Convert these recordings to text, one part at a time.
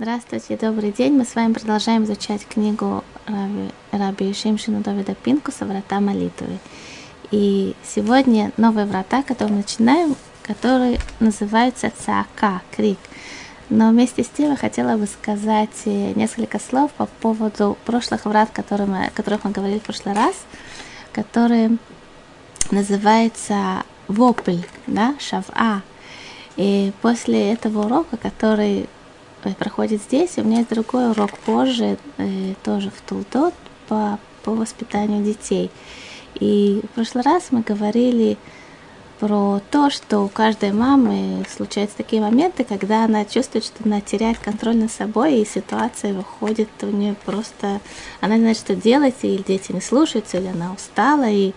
Здравствуйте, добрый день. Мы с вами продолжаем изучать книгу Раби, Раби Шимшина Давида Пинкуса «Врата молитвы». И сегодня новые врата, которые мы начинаем, которые называются Цаака, крик. Но вместе с тем я хотела бы сказать несколько слов по поводу прошлых врат, о которых мы говорили в прошлый раз, которые называются вопль, да, шава. И после этого урока, который Э, проходит здесь. У меня есть другой урок позже, э, тоже в Тулдот, по, по воспитанию детей. И в прошлый раз мы говорили про то, что у каждой мамы случаются такие моменты, когда она чувствует, что она теряет контроль над собой, и ситуация выходит у нее просто... Она не знает, что делать, или дети не слушаются, или она устала, и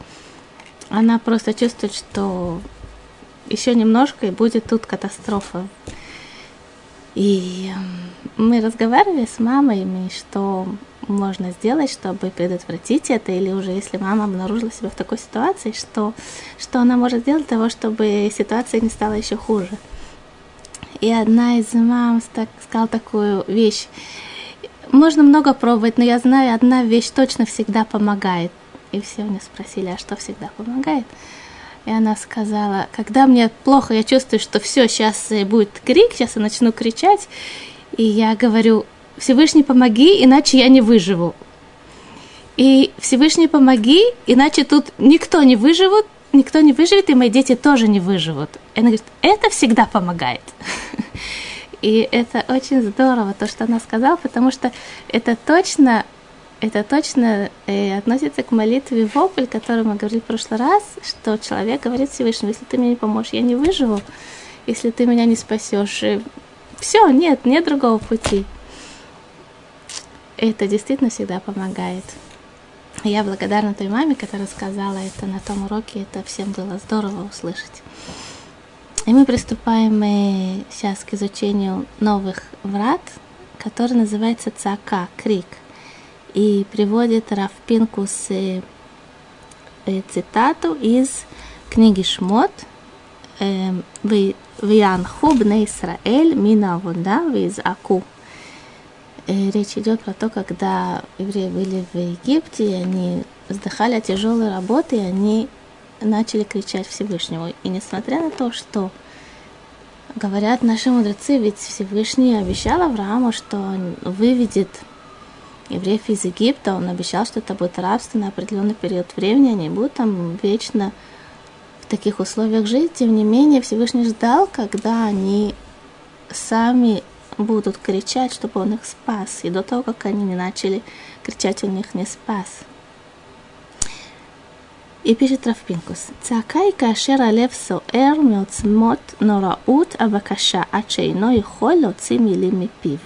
она просто чувствует, что еще немножко, и будет тут катастрофа. И мы разговаривали с мамой, что можно сделать, чтобы предотвратить это, или уже если мама обнаружила себя в такой ситуации, что, что она может сделать для того, чтобы ситуация не стала еще хуже. И одна из мам так, сказала такую вещь. Можно много пробовать, но я знаю, одна вещь точно всегда помогает. И все мне спросили, а что всегда помогает? И она сказала, когда мне плохо, я чувствую, что все, сейчас будет крик, сейчас я начну кричать. И я говорю, Всевышний, помоги, иначе я не выживу. И Всевышний, помоги, иначе тут никто не выживет, никто не выживет, и мои дети тоже не выживут. И она говорит, это всегда помогает. И это очень здорово, то, что она сказала, потому что это точно это точно э, относится к молитве вопль, который мы говорили в прошлый раз, что человек говорит Всевышнему, если ты мне не поможешь, я не выживу, если ты меня не спасешь, э, все, нет, нет другого пути. Это действительно всегда помогает. Я благодарна той маме, которая сказала это на том уроке, это всем было здорово услышать. И мы приступаем э, сейчас к изучению новых врат, который называется цака, крик – и приводит Раф Пинкус э, э, цитату из книги Шмот э, «Виянху бне Исраэль мина вода Аку». Э, речь идет про то, когда евреи были в Египте, и они вздыхали от тяжелой работы, и они начали кричать Всевышнему. И несмотря на то, что говорят наши мудрецы, ведь Всевышний обещал Аврааму, что он выведет евреев из Египта, он обещал, что это будет рабство на определенный период времени, они будут там вечно в таких условиях жить. Тем не менее, Всевышний ждал, когда они сами будут кричать, чтобы он их спас. И до того, как они не начали кричать, он их не спас. И пишет Рафпинкус. Цакай кашер алев соэр меоцмот нораут абакаша, ачейно и холь оци мипив. пив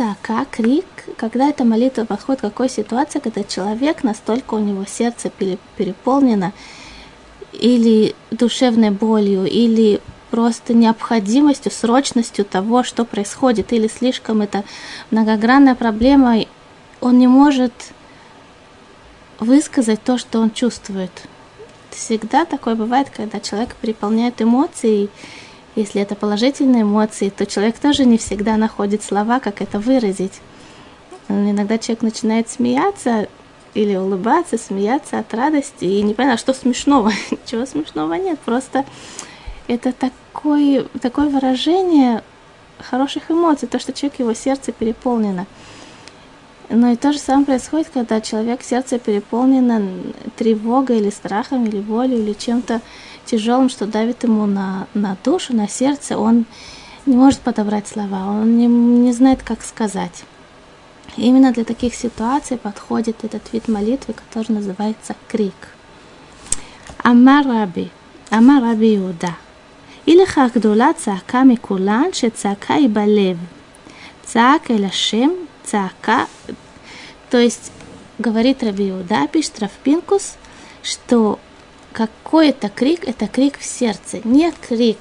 цака, крик, когда эта молитва подходит какой ситуации, когда человек настолько у него сердце переполнено или душевной болью, или просто необходимостью, срочностью того, что происходит, или слишком это многогранная проблема, он не может высказать то, что он чувствует. Всегда такое бывает, когда человек переполняет эмоции, если это положительные эмоции, то человек тоже не всегда находит слова, как это выразить. Иногда человек начинает смеяться или улыбаться, смеяться от радости, и не понятно, что смешного. Ничего смешного нет, просто это такое, такое выражение хороших эмоций, то, что человек, его сердце переполнено. Но и то же самое происходит, когда человек сердце переполнено тревогой или страхом, или болью, или чем-то тяжелым, что давит ему на, на душу, на сердце, он не может подобрать слова, он не, не знает, как сказать. И именно для таких ситуаций подходит этот вид молитвы, который называется крик. Амараби, Амараби Иуда. Или хагдула цаака микулан, ше цаака и балев. Цаак лашем, Ашем, цаака... То есть, говорит Раби Иуда, пишет Рафпинкус, что какой-то крик – это крик в сердце, не крик,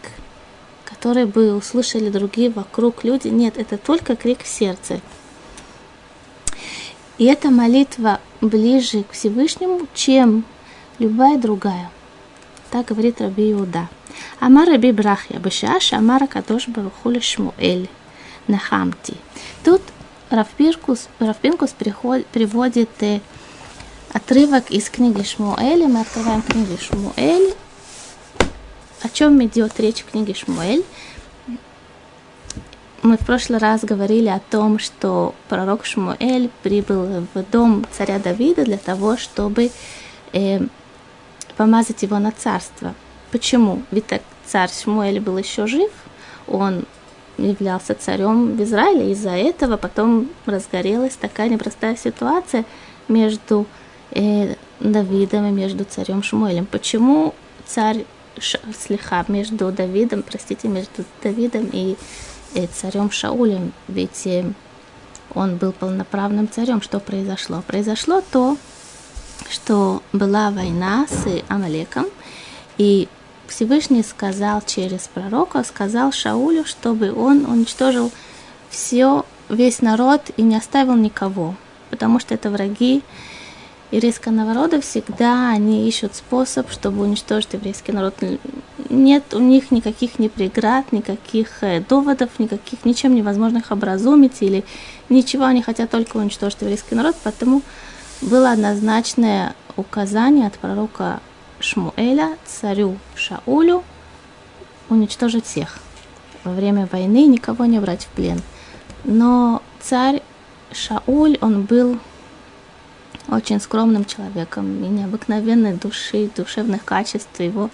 который бы услышали другие вокруг люди. Нет, это только крик в сердце. И эта молитва ближе к Всевышнему, чем любая другая. Так говорит Раби Иуда. Амар Раби Брахья, Бешаш Амара Кадош Барухуля Шмуэль. нахамти. Тут Равпинкус, Равпинкус приводит э, отрывок из книги Шмуэля. Мы открываем книгу Шмуэль. О чем идет речь в книге Шмуэль? Мы в прошлый раз говорили о том, что пророк Шмуэль прибыл в дом царя Давида для того, чтобы э, помазать его на царство. Почему? Ведь так царь Шмуэль был еще жив, он являлся царем в Израиле. Из-за этого потом разгорелась такая непростая ситуация между Давидом и между царем Шмуэлем. Почему царь слегка между Давидом, простите, между Давидом и э, царем Шаулем? Ведь э, он был полноправным царем. Что произошло? Произошло то, что была война с Амалеком, и Всевышний сказал через пророка, сказал Шаулю, чтобы он уничтожил все, весь народ и не оставил никого, потому что это враги еврейского народа всегда они ищут способ, чтобы уничтожить еврейский народ. Нет у них никаких ни преград, никаких э, доводов, никаких ничем невозможных образумить или ничего, они хотят только уничтожить еврейский народ, поэтому было однозначное указание от пророка Шмуэля царю Шаулю уничтожить всех. Во время войны никого не брать в плен. Но царь Шауль, он был очень скромным человеком и необыкновенной души, душевных качеств. Его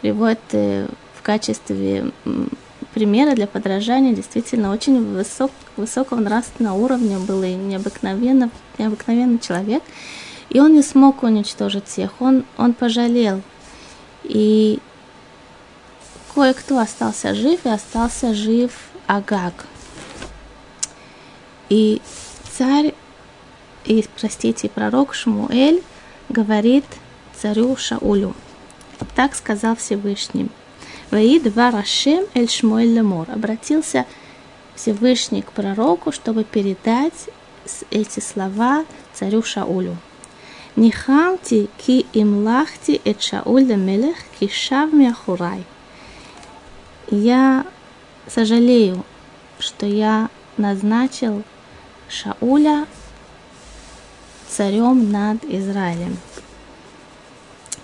приводят э, в качестве примера для подражания действительно очень высок, высокого нравственного уровня был и необыкновенно, необыкновенный человек. И он не смог уничтожить всех, он, он пожалел. И кое-кто остался жив, и остался жив Агаг. И царь, и, простите, пророк Шмуэль говорит царю Шаулю. Так сказал Всевышний. Ваид Варашем Эль Шмуэль Лемор. Обратился Всевышний к пророку, чтобы передать эти слова царю Шаулю. Нихамти ки имлахти эт Шауля Мелех ки шав мяхурай. Я сожалею, что я назначил Шауля царем над Израилем.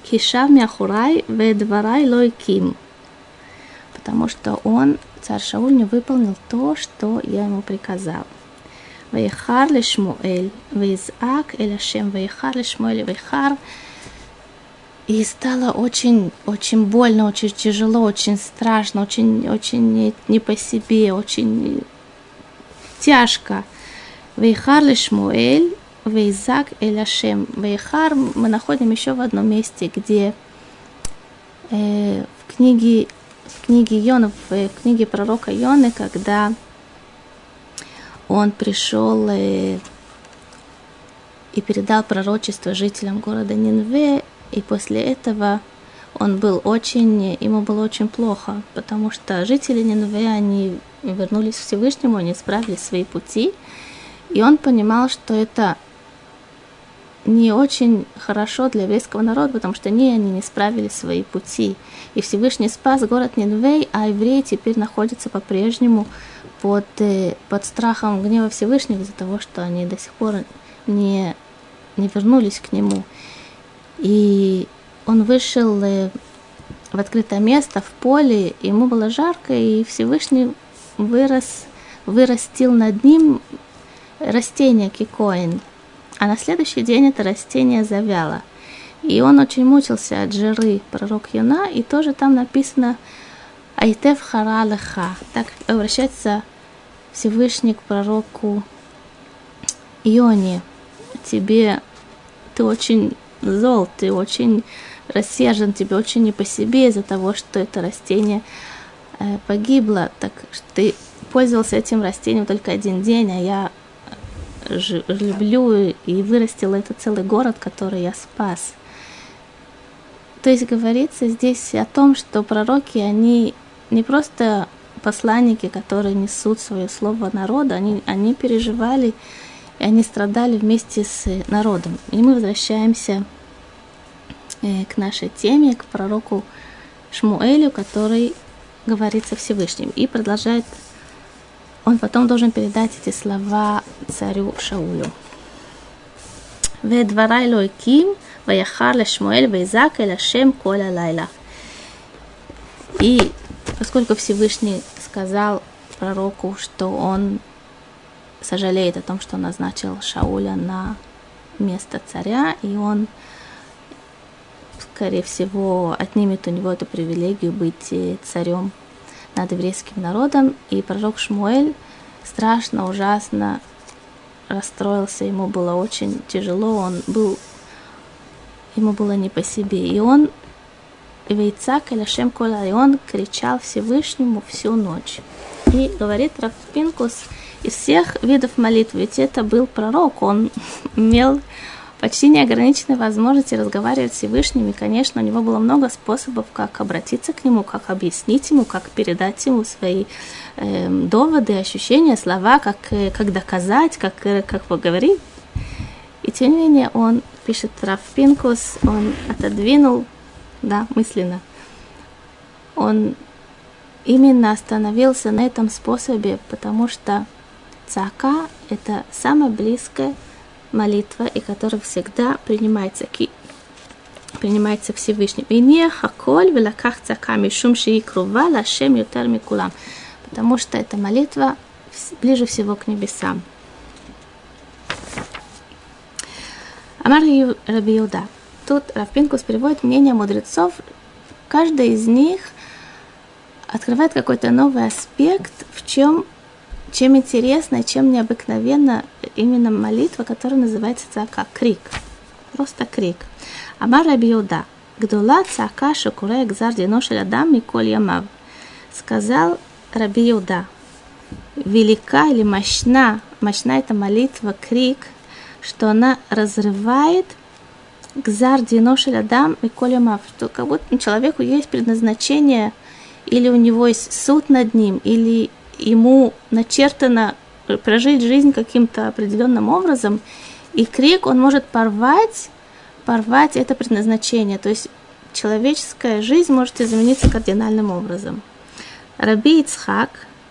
Кишав Мяхурай Ведварай Лойким. Потому что он, царь Шауль, не выполнил то, что я ему приказал. Вейхар ли Шмуэль, Вейзак, Эляшем, Вейхар ли Шмуэль, Вейхар. И стало очень, очень больно, очень тяжело, очень страшно, очень, очень не, не по себе, очень тяжко. Вейхар ли Шмуэль, Вейзак Эль Ашем. Вейхар мы находим еще в одном месте, где э, в книге, в книге Йона, в книге пророка Йоны, когда он пришел и, и передал пророчество жителям города Нинве, и после этого он был очень, ему было очень плохо, потому что жители Нинве, они вернулись к Всевышнему, они исправили свои пути, и он понимал, что это не очень хорошо для еврейского народа, потому что они, они не справили свои пути. И Всевышний спас город Нинвей, а евреи теперь находятся по-прежнему под, э, под страхом гнева Всевышнего из-за того, что они до сих пор не, не вернулись к нему. И он вышел э, в открытое место, в поле, ему было жарко, и Всевышний вырос, вырастил над ним растение кикоин. А на следующий день это растение завяло. И он очень мучился от жиры, пророк Юна, и тоже там написано Айтев хара. Так обращается Всевышний к пророку Ионе. Тебе ты очень зол, ты очень рассержен, тебе очень не по себе из-за того, что это растение э, погибло. Так ты пользовался этим растением только один день, а я люблю и вырастил этот целый город, который я спас. То есть говорится здесь о том, что пророки, они не просто посланники, которые несут свое слово народу, они, они переживали и они страдали вместе с народом. И мы возвращаемся э, к нашей теме, к пророку Шмуэлю, который говорит со Всевышним и продолжает он потом должен передать эти слова царю Шаулю. ודברי אלוהיקים ויחר לשמואל ויזעק אל השם כל הלילה. И поскольку Всевышний сказал пророку, что он сожалеет о том, что назначил Шауля на место царя, и он, скорее всего, отнимет у него эту привилегию быть царем над еврейским народом, и пророк Шмуэль страшно, ужасно расстроился, ему было очень тяжело, он был, ему было не по себе, и он Вейцак Эляшем Кола, и он кричал Всевышнему всю ночь. И говорит Рафпинкус из всех видов молитв, ведь это был пророк, он имел почти неограниченные возможности разговаривать с Всевышним, и, конечно, у него было много способов, как обратиться к нему, как объяснить ему, как передать ему свои э, доводы, ощущения, слова, как, э, как доказать, как, э, как поговорить. И тем не менее он, пишет Раф Пинкус, он отодвинул, да, мысленно, он именно остановился на этом способе, потому что цака – это самое близкое молитва, и которая всегда принимается, принимается Всевышним. И не хаколь велаках цака мишум шии крува лашем ютер микулам. Потому что эта молитва ближе всего к небесам. Амар Раби. Тут Равпинкус приводит мнение мудрецов. Каждый из них открывает какой-то новый аспект, в чем чем интересно, чем необыкновенно именно молитва, которая называется цака, крик. Просто крик. Амар Рабиуда, гдула цака шукуре гзар дино адам миколь ямав. Сказал Рабиуда, велика или мощна, мощна эта молитва, крик, что она разрывает гзар дино адам миколь ямав, что как будто человеку есть предназначение, или у него есть суд над ним, или ему начертано прожить жизнь каким-то определенным образом, и крик, он может порвать, порвать это предназначение. То есть человеческая жизнь может измениться кардинальным образом. Раби Ицхак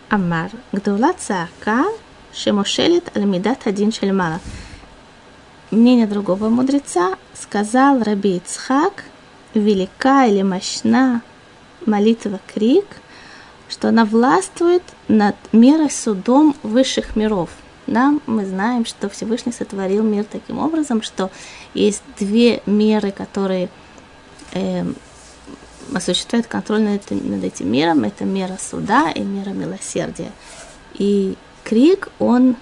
Амар, Гдула Цаака, Шемошелит Альмидат Один Шельмала. Мнение другого мудреца сказал Раби Ицхак, велика или мощна молитва крик – что она властвует над мерой судом высших миров. Да, мы знаем, что Всевышний сотворил мир таким образом, что есть две меры, которые э, осуществляют контроль над, над этим миром. Это мера суда и мера милосердия. И крик, он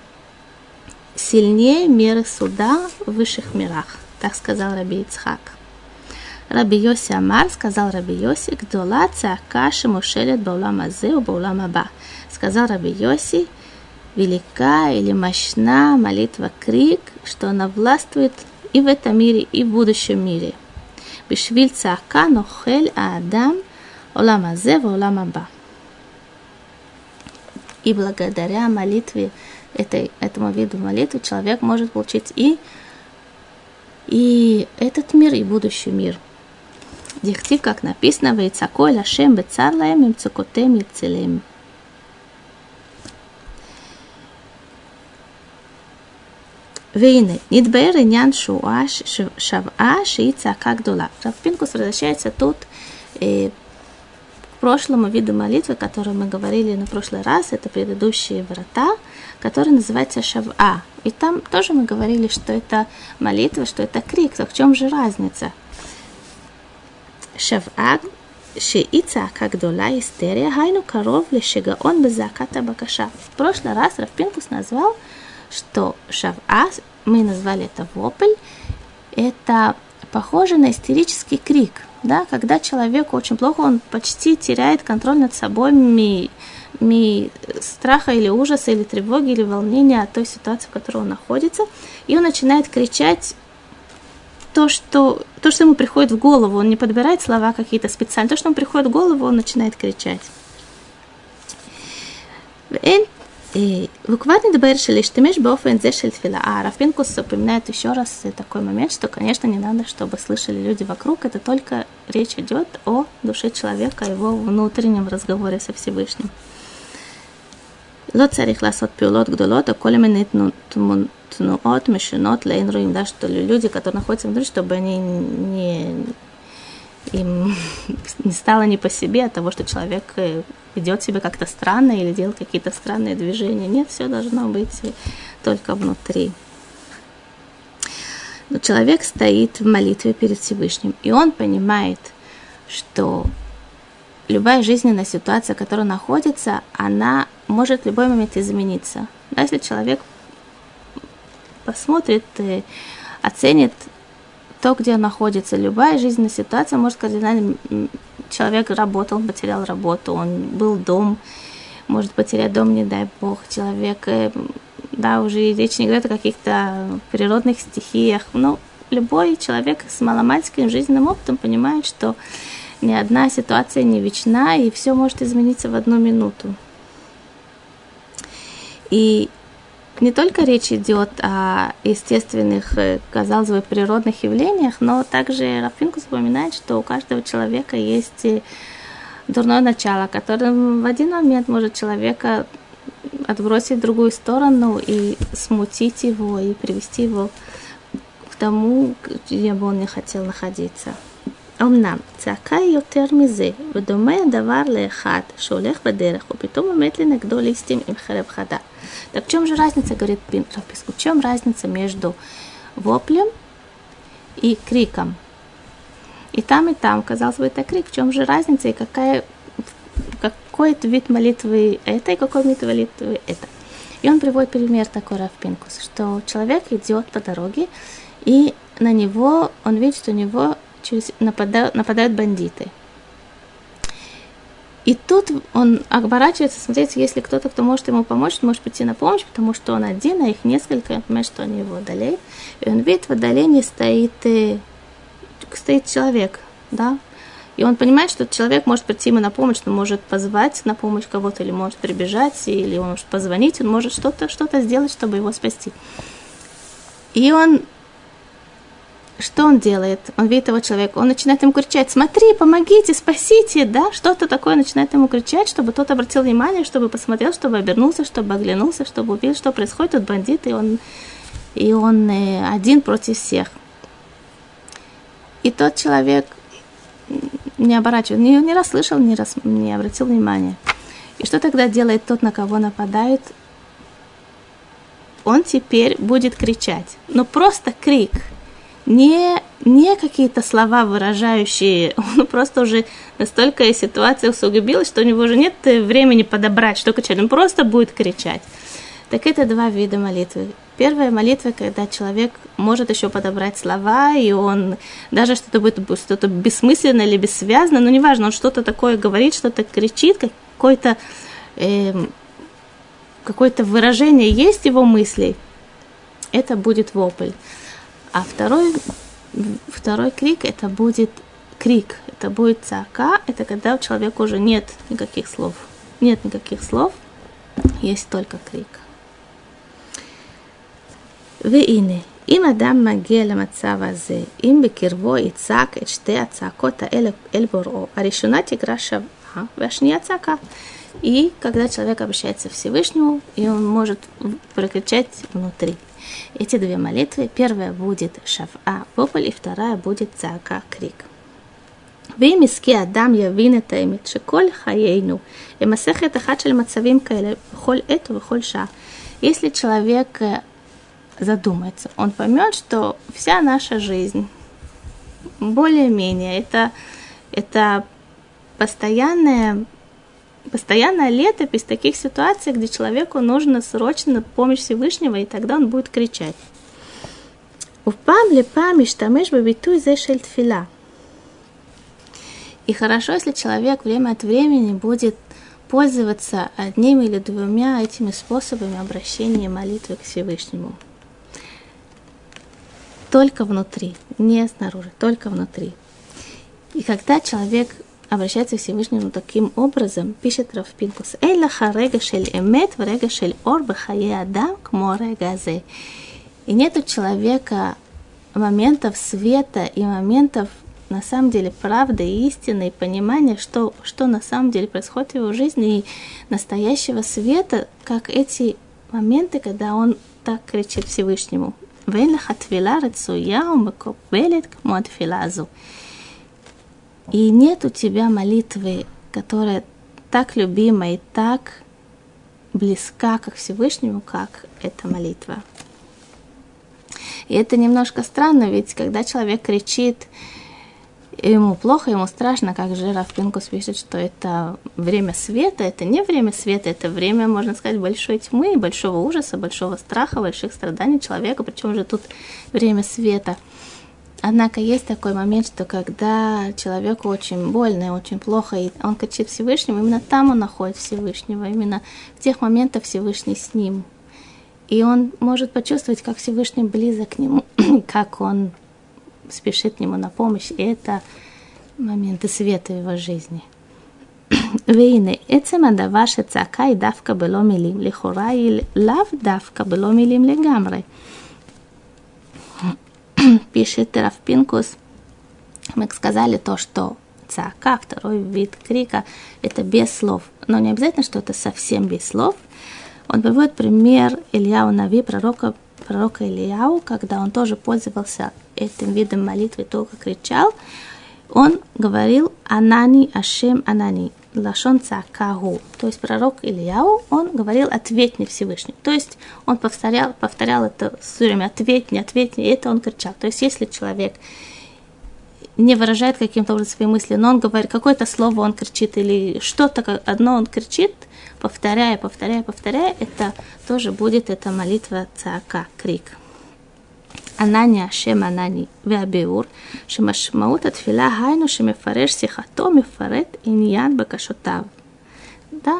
сильнее меры суда в высших мирах. Так сказал Раби Ицхак. Раби Йоси Амар, сказал Раби Йоси, гдола цака шемушелет баулам азе у баулам аба. Сказал Раби Йоси, велика или мощна молитва крик, что она властвует и в этом мире, и в будущем мире. Бишвиль цака нохель аадам олам азе в олам аба. И благодаря молитве, этой, этому виду молитвы, человек может получить и, и этот мир, и будущий мир – Дихтив, как написано, «Вейцако эль Ашем бецар лаем им цукотем ильцелем». Вейны, нидбер нян шуаш шаваа шиица как дула. Равпинкус возвращается тут э, к прошлому виду молитвы, которую мы говорили на прошлый раз, это предыдущие врата, которые называются шава, И там тоже мы говорили, что это молитва, что это крик, Так в чем же разница? שבעה שהיא צעקה גדולה, היסטריה, היינו קרוב לשגעון בזעקת הבקשה. В прошлый раз Рафпинкус назвал, что шава, мы назвали это вопль, это похоже на истерический крик, да, когда человеку очень плохо, он почти теряет контроль над собой, ми, ми страха или ужаса, или тревоги, или волнения от той ситуации, в которой он находится, и он начинает кричать то, что, то, что ему приходит в голову, он не подбирает слова какие-то специально, то, что ему приходит в голову, он начинает кричать. Э, Вуквадный дебайр шелиштемеш бофен зе шельтфила. А Рафпинкус упоминает еще раз такой момент, что, конечно, не надо, чтобы слышали люди вокруг. Это только речь идет о душе человека, о его внутреннем разговоре со Всевышним. לא צריך לעשות פעולות гдолот, а коли מיני תנועות משונות לאין רואים, да, что люди, которые находятся внутри, чтобы они не, им не стало не по себе от того, что человек ведет себя как-то странно или делает какие-то странные движения. Нет, все должно быть только внутри. Но человек стоит в молитве перед Всевышним, и он понимает, что любая жизненная ситуация, в которой находится, она может в любой момент измениться. Да, если человек посмотрит, и оценит то, где он находится, любая жизненная ситуация может кардинально... Человек работал, он потерял работу, он был дом, может потерять дом, не дай бог. Человек, э, да, уже речь не говорит о каких-то природных стихиях, но любой человек с маломальским жизненным опытом понимает, что ни одна ситуация не вечна, и все может измениться в одну минуту. И не только речь идет о естественных, э, казалось бы, природных явлениях, но также Рафинку вспоминает, что у каждого человека есть э, дурное начало, которое в один момент может человека отбросить в другую сторону и смутить его, и привести его к тому, где бы он не хотел находиться. אמנם צעקה היא יותר מזה, ודומה הדבר לאחד שהולך בדרך ופתאום עומד לנגדו ליסטים עם חרב חדה. Так в чем же разница, говорит Рафиску, в чем разница между воплем и криком? И там, и там, казалось бы, это крик. В чем же разница и какая, какой вид молитвы это и какой вид молитвы это? И он приводит пример такой Рафпинкус, что человек идет по дороге, и на него, он видит, что у него через, нападают, нападают бандиты. И тут он оборачивается, смотрите, если кто-то, кто может ему помочь, может прийти на помощь, потому что он один, а их несколько, он понимает, что они его одолеют. И он видит, в отдалении стоит, э, стоит человек, да, и он понимает, что человек может прийти ему на помощь, он может позвать на помощь кого-то, или может прибежать, или он может позвонить, он может что-то что сделать, чтобы его спасти. И он что он делает? Он видит этого человека, он начинает ему кричать, смотри, помогите, спасите, да, что-то такое начинает ему кричать, чтобы тот обратил внимание, чтобы посмотрел, чтобы обернулся, чтобы оглянулся, чтобы увидел, что происходит, тут бандит, и он, и он э, один против всех. И тот человек не оборачивается, не, не расслышал, не, рас, не обратил внимания. И что тогда делает тот, на кого нападает? Он теперь будет кричать. Но просто крик – не, не какие-то слова выражающие, он просто уже настолько ситуация усугубилась, что у него уже нет времени подобрать, что кричать, он просто будет кричать. Так это два вида молитвы. Первая молитва, когда человек может еще подобрать слова, и он даже что-то будет что-то бессмысленное или бессвязное, но неважно, он что-то такое говорит, что-то кричит, какое-то э, какое-то выражение есть его мыслей, это будет вопль. А второй, второй крик это будет крик, это будет цака, это когда у человека уже нет никаких слов. Нет никаких слов, есть только крик. והנה, אם אדם מגיע למצב הזה, אם בקרבו יצעק את שתי הצעקות האלה אל בוראו, הראשונה תגרע שווה והשנייה צעקה. И когда человек обращается к Всевышнему, и он может прокричать внутри. Эти две молитвы, первая будет шафа, вопль, и вторая будет цака, крик. ואם יזכה אדם יבין את האמת שכל חיינו הם מסכת אחת של מצבים כאלה בכל עת ובכל שעה. Если человек задумается, он поймет, что вся наша жизнь более-менее это, это постоянная постоянная летопись таких ситуаций, где человеку нужно срочно помощь Всевышнего, и тогда он будет кричать. Упам ли памиш тамеш бабиту фила. И хорошо, если человек время от времени будет пользоваться одним или двумя этими способами обращения молитвы к Всевышнему. Только внутри, не снаружи, только внутри. И когда человек обращается к Всевышнему таким образом, пишет Равпинкус, «Эйлаха рега шель эмет, рега шель ор бахае адам кмо рега И нет у человека моментов света и моментов на самом деле правда и истина, и понимание, что, что на самом деле происходит в его жизни, и настоящего света, как эти моменты, когда он так кричит Всевышнему. И нет у тебя молитвы, которая так любима и так близка к Всевышнему, как эта молитва. И это немножко странно, ведь когда человек кричит, ему плохо, ему страшно, как же Раф Пинкус пишет, что это время света, это не время света, это время, можно сказать, большой тьмы, большого ужаса, большого страха, больших страданий человека, причем же тут время света. Однако есть такой момент, что когда человеку очень больно и очень плохо, и он кричит Всевышнему, именно там он находит Всевышнего, именно в тех моментах Всевышний с ним. И он может почувствовать, как Всевышний близок к нему, как он спешит к нему на помощь. И это моменты света в его жизни. והנה, עצם הדבר שצעקה היא דווקא בלא מילים, לכאורה היא לאו דווקא בלא מילים לגמרי. Пишет Раф Пинкус, мы сказали то, что цака, второй вид крика, это без слов. Но не обязательно, что это совсем без слов – он приводит пример Ильяу Нави, пророка, пророка Ильяу, когда он тоже пользовался этим видом молитвы, только кричал. Он говорил «Анани Ашем Анани», Лашон Цакагу. То есть пророк Ильяу, он говорил «Ответь мне Всевышний». То есть он повторял, повторял это все время «Ответь мне, ответь мне», и это он кричал. То есть если человек не выражает каким-то образом свои мысли, но он говорит, какое-то слово он кричит или что-то одно он кричит, повторяя, повторяя, повторяя, это тоже будет эта молитва цака, крик. ענני השם ענני והביאור, שמשמעות התפילה היינו שמפרש שיחתו, מפרט עניין בקשותיו. Да,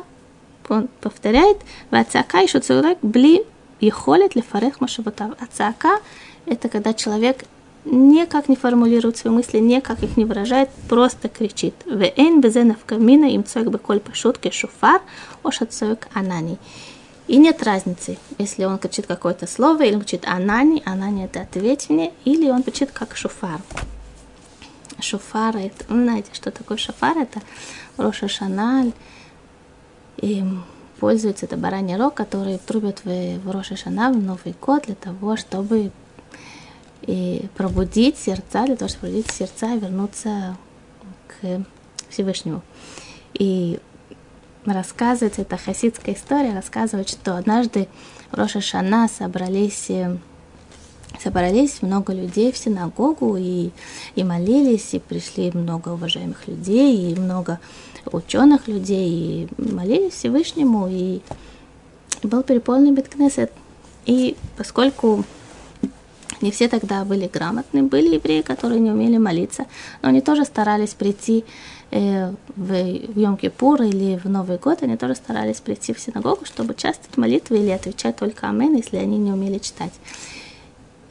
он повторяет, והצעקה היא שהוא צועק бли יכולת לפרק מחשבותיו. הצעקה – это когда человек никак не формулирует свои мысли, никак их не выражает, просто кричит. Вейн безенов камина им цоек беколь пашутки шуфар, ошат цоек анани. И нет разницы, если он кричит какое-то слово, или он кричит анани, анани это ответь мне, или он кричит как шуфар. Шуфар, это, вы знаете, что такое шуфар, это Роша Шаналь, и пользуется это бараний рог, который трубят в, в Роша Шана в Новый год для того, чтобы и пробудить сердца, для того, чтобы пробудить сердца и вернуться к Всевышнему. И рассказывается, это хасидская история, рассказывает, что однажды в Роша Шана собрались, э, собрались много людей в синагогу и, и молились, и пришли много уважаемых людей, и много ученых людей, и молились Всевышнему, и был переполнен Беткнесет. И поскольку не все тогда были грамотны, были евреи, которые не умели молиться, но они тоже старались прийти э, в, в Йом-Кипур или в Новый год, они тоже старались прийти в синагогу, чтобы частить молитвы или отвечать только «Амен», если они не умели читать.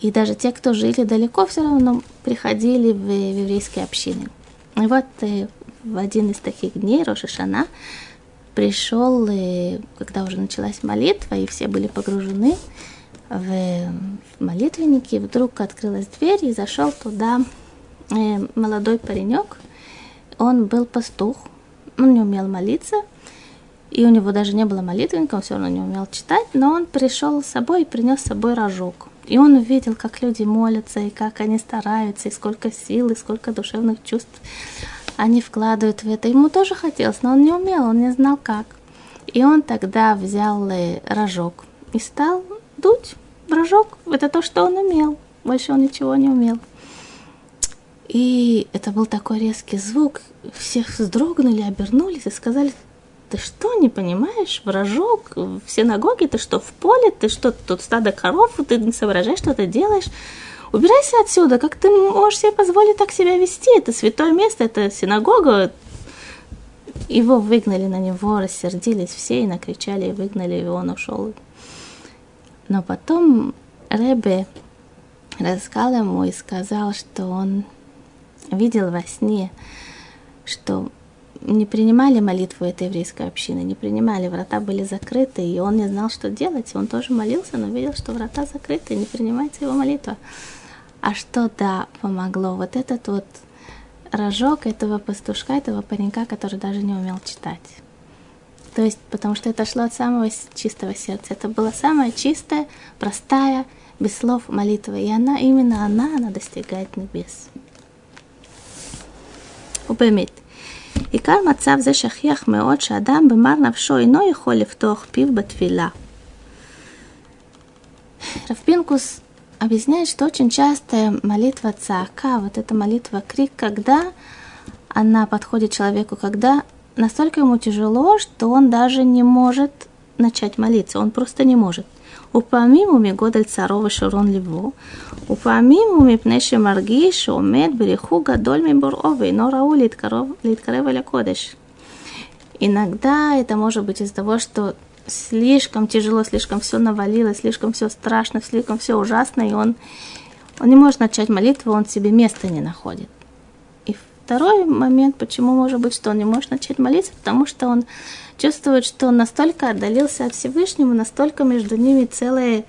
И даже те, кто жили далеко, все равно приходили в, еврейские общины. И вот э, в один из таких дней, Рошашана, пришел, э, когда уже началась молитва, и все были погружены в молитвеннике, вдруг открылась дверь и зашел туда молодой паренек. Он был пастух, он не умел молиться, и у него даже не было молитвенника, он все равно не умел читать, но он пришел с собой и принес с собой рожок. И он увидел, как люди молятся, и как они стараются, и сколько сил, и сколько душевных чувств они вкладывают в это. Ему тоже хотелось, но он не умел, он не знал как. И он тогда взял э, рожок и стал дуть Брожок – это то, что он умел. Больше он ничего не умел. И это был такой резкий звук. Всех вздрогнули, обернулись и сказали, ты что, не понимаешь, вражок в синагоге, ты что, в поле, ты что, тут стадо коров, ты не соображаешь, что ты делаешь? Убирайся отсюда, как ты можешь себе позволить так себя вести? Это святое место, это синагога. Его выгнали на него, рассердились все и накричали, и выгнали, и он ушел. Но потом Ребе рассказал ему и сказал, что он видел во сне, что не принимали молитву этой еврейской общины, не принимали, врата были закрыты, и он не знал, что делать. Он тоже молился, но видел, что врата закрыты, не принимается его молитва. А что, да, помогло? Вот этот вот рожок этого пастушка, этого паренька, который даже не умел читать. То есть, потому что это шло от самого чистого сердца. Это была самая чистая, простая, без слов молитва. И она, именно она, она достигает небес. ובאמת, עיקר מצב זה שכיח מאוד שאדם במר נפשו אינו יכול לפתוח פיו בתפילה. Равпинкус объясняет, что очень часто молитва цака, вот эта молитва крик, когда она подходит человеку, когда настолько ему тяжело, что он даже не может начать молиться, он просто не может. ופעמים הוא מגודל צערו ושרון ליבו, ופעמים הוא מפני שמרגיש שעומד בריחוק גדול מבוראו ואינו ראוי להתקרב, להתקרב אל הקודש. Иногда это может быть из-за того, что слишком тяжело, слишком все навалилось, слишком все страшно, слишком все ужасно, и он, он не может начать молитву, он себе места не находит. И второй момент, почему может быть, что он не может начать молиться, потому что он чувствуют, что он настолько отдалился от Всевышнего, настолько между ними целые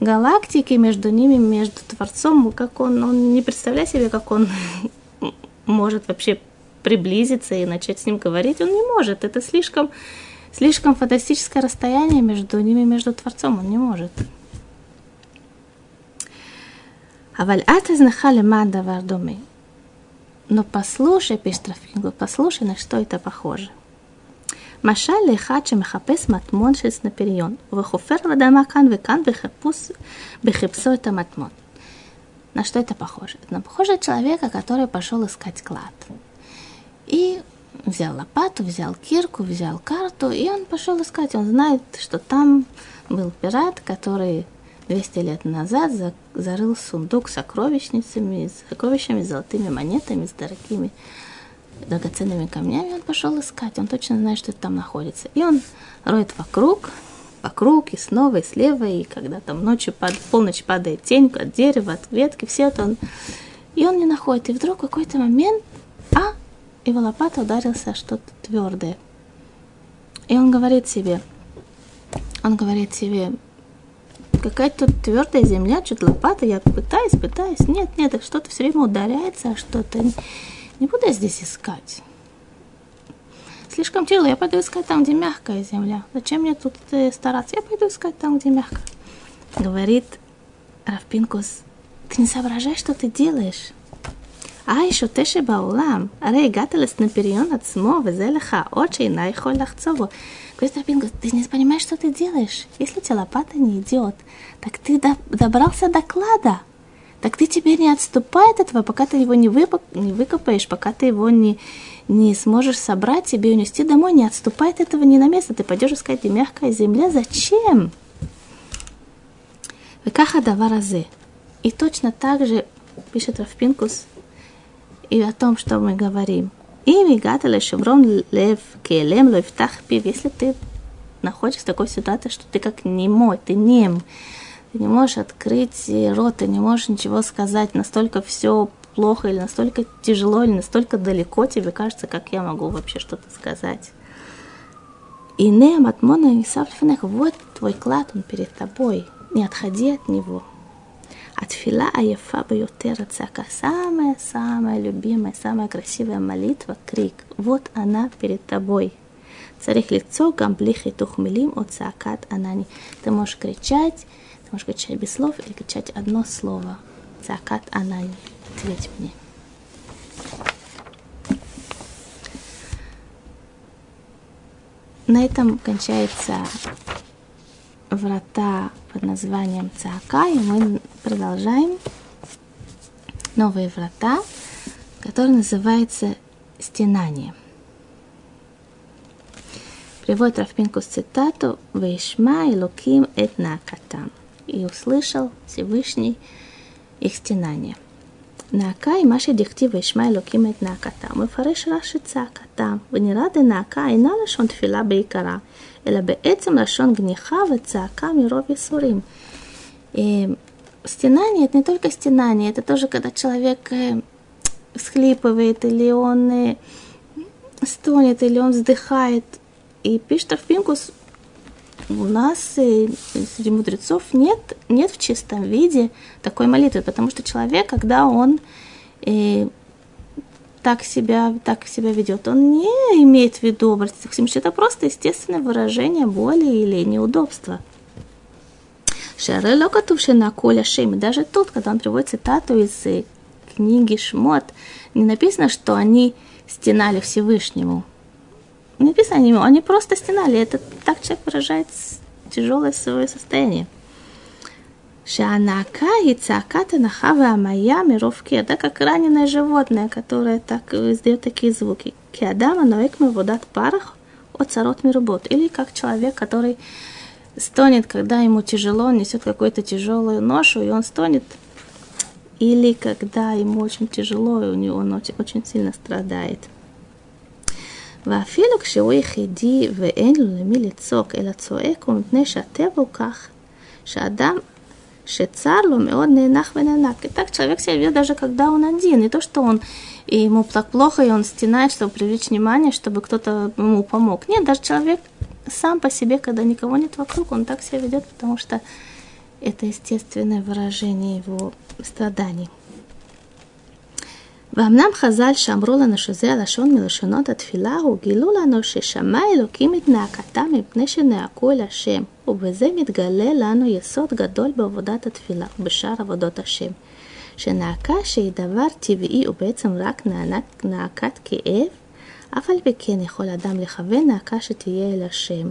галактики, между ними, между Творцом, как он, он не представляет себе, как он может вообще приблизиться и начать с ним говорить, он не может. Это слишком, слишком фантастическое расстояние между ними, между Творцом, он не может. Аваль ат изнахали мада вардуми. Но послушай, пишет Рафингл, послушай, на что это похоже. משל לאחד שמחפש מטמון של סנפיריון, וחופר על אדמה כאן וכאן בחיפוש, בחיפשו את המטמון. На что это похоже? Это похоже человека, который пошел искать клад. И взял лопату, взял кирку, взял карту, и он пошел искать. Он знает, что там был пират, который 200 лет назад зарыл сундук с сокровищницами, с сокровищами, с золотыми монетами, с дорогими драгоценными камнями. Он пошел искать, он точно знает, что там находится. И он роет вокруг, вокруг, и снова, и слева, и когда там ночью, пад, полночь падает тень от дерева, от ветки, все это он... И он не находит. И вдруг в какой-то момент, а, его лопата ударился что-то твердое. И он говорит себе, он говорит себе, какая-то твердая земля, что-то лопата, я пытаюсь, пытаюсь, нет, нет, что-то все время ударяется, а что-то не буду я здесь искать. Слишком тяжело. Я пойду искать там, где мягкая земля. Зачем мне тут э, стараться? Я пойду искать там, где мягко. Говорит Равпинкус, ты не соображаешь, что ты делаешь? А еще ты же баулам. Рей гателес на перион от смо, везелеха, очей найхо лахцово. Говорит Равпинкус, ты не понимаешь, что ты делаешь? Если тебе лопата не идет, так ты добрался до клада. Так ты теперь не отступай от этого, пока ты его не, выпок, не выкопаешь, пока ты его не, не сможешь собрать, себе унести домой, не отступай от этого ни на место. Ты пойдешь искать мягкая земля. Зачем? Векаха даваразе. И точно так же, пишет Равпинкус, и о том, что мы говорим. И мигата лешеврон лев келем левтах пив. Если ты находишься в такой ситуации, что ты как немой, ты нем, ты не можешь открыть рот, ты не можешь ничего сказать, настолько все плохо или настолько тяжело, или настолько далеко тебе кажется, как я могу вообще что-то сказать. И не от и Сафльфанех, вот твой клад, он перед тобой, не отходи от него. От фила Аефа Баютера Цака, самая-самая любимая, самая красивая молитва, крик, вот она перед тобой. Царих лицо, гамблих и тухмилим от Цакат Анани. Ты можешь кричать, можешь кричать без слов или кричать одно слово. Цаакат анани. Ответь мне. На этом кончается врата под названием Цака, и мы продолжаем новые врата, которые называются стенание. Приводит Рафпинкус цитату «Вейшма и луким эт накатам» и услышал Всевышний их стенание. נאקה היא מה שדכתיב וישמע אלוקים את נאקתם, ומפרש רש"י צעקתם, ונראה דנאקה אינה לשון תפילה בעיקרה, אלא בעצם לשון גניחה וצעקה миров ייסורים. Стенание – это не только стенание, это тоже когда человек всхлипывает, или он стонет, или он вздыхает. И пишет Арфинкус, у нас среди мудрецов нет, нет в чистом виде такой молитвы, потому что человек, когда он э, так себя, так себя ведет, он не имеет в виду обратиться к Всевышнему. Это просто естественное выражение боли или неудобства. Шаре локатувши на коля шейми. Даже тут, когда он приводит цитату из э, книги Шмот, не написано, что они стенали Всевышнему написано ему, они просто стенали. Это так человек выражает тяжелое свое состояние. Шанака и цаката нахава моя мировки. Да, как раненое животное, которое так э, издает такие звуки. Киадама ноек водат парах от сарот мирубот. Или как человек, который стонет, когда ему тяжело, он несет какую-то тяжелую ношу, и он стонет. Или когда ему очень тяжело, и у него он очень, очень сильно страдает. ואפילו כשהוא יחידי ואין לו למי לצעוק, אלא צועק הוא מפני שהטבע הוא כך, שאדם Шецар ломеод ненах вененак. И так человек себя ведет даже когда он один. Не то, что он и ему так плохо, и он стенает, чтобы привлечь внимание, чтобы кто-то ему помог. Нет, даже человек сам по себе, когда никого нет вокруг, он так себя ведет, потому что это естественное выражение его страданий. ואמנם חז"ל שאמרו לנו שזה הלשון מלשונות התפילה, הוא גילו לנו ששמע אלוקים את נאקתם מפני שנאקו אל השם, ובזה מתגלה לנו יסוד גדול בעבודת התפילה ובשאר עבודות השם. שנאקה שהיא דבר טבעי ובעצם רק נאקת כאב, אף על פי כן יכול אדם לכוון נאקה שתהיה אל השם.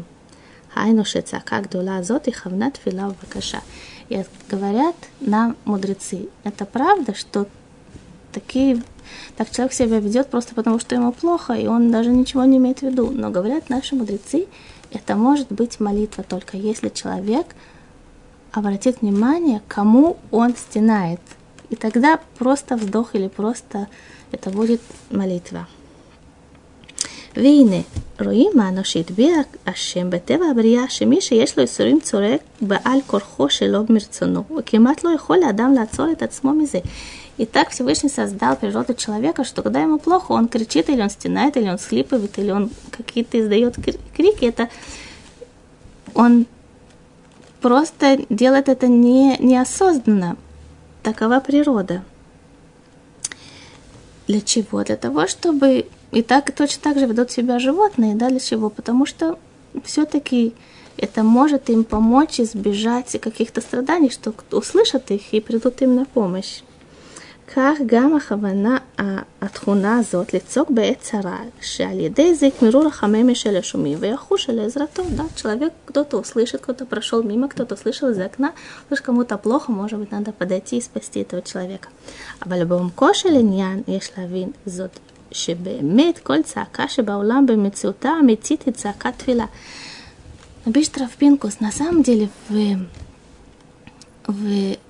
היינו שצעקה גדולה הזאת היא כוונה תפילה ובקשה. Говорят нам мудрецы, это правда, что такие, так человек себя ведет просто потому, что ему плохо, и он даже ничего не имеет в виду. Но говорят наши мудрецы, это может быть молитва только если человек обратит внимание, кому он стенает. И тогда просто вздох или просто это будет молитва. והנה, רואים אנו שהטביע השם בטבע הבריאה שמי שיש לו ייסורים צורק בעל כורחו שלא מרצונו, וכמעט לא יכול לאדם לעצור את עצמו מזה. И так Всевышний создал природу человека, что когда ему плохо, он кричит, или он стенает, или он схлипывает, или он какие-то издает крики. Это он просто делает это не, неосознанно. Такова природа. Для чего? Для того, чтобы... И так точно так же ведут себя животные, да, для чего? Потому что все-таки это может им помочь избежать каких-то страданий, что услышат их и придут им на помощь. כך גם הכוונה, התכונה הזאת לצעוק בעת צרה, שעל ידי זה יקמרו רחמי של השומעים ויחושו לעזרתו. Да, человек, кто-то услышит, кто-то прошел мимо, кто-то слышал из окна, слышь, кому-то плохо, может быть, надо подойти и спасти этого человека. אבל בעומקו של עניין יש להבין זאת שבאמת כל צעקה שבעולם במציאותה האמיתית היא צעקת תפילה. Напишет Равпинкус, на самом деле в, в в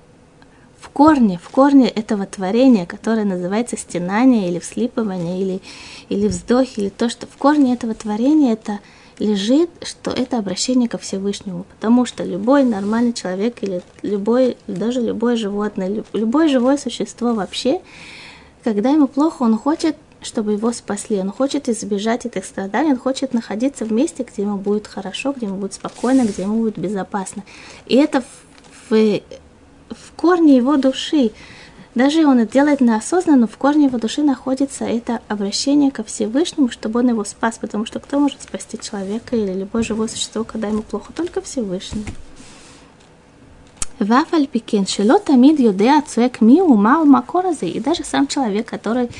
корне, в корне этого творения, которое называется стенание или вслипывание, или, или вздох, или то, что в корне этого творения это лежит, что это обращение ко Всевышнему. Потому что любой нормальный человек или любой, даже любое животное, любое живое существо вообще, когда ему плохо, он хочет чтобы его спасли. Он хочет избежать этих страданий, он хочет находиться в месте, где ему будет хорошо, где ему будет спокойно, где ему будет безопасно. И это в, в в корне его души, даже он это делает неосознанно, в корне его души находится это обращение ко Всевышнему, чтобы он его спас, потому что кто может спасти человека или любое живое существо, когда ему плохо? Только Всевышний. Вафаль пикен Шелота, амид юдеа цуэк миу мау макоразы. И даже сам человек, который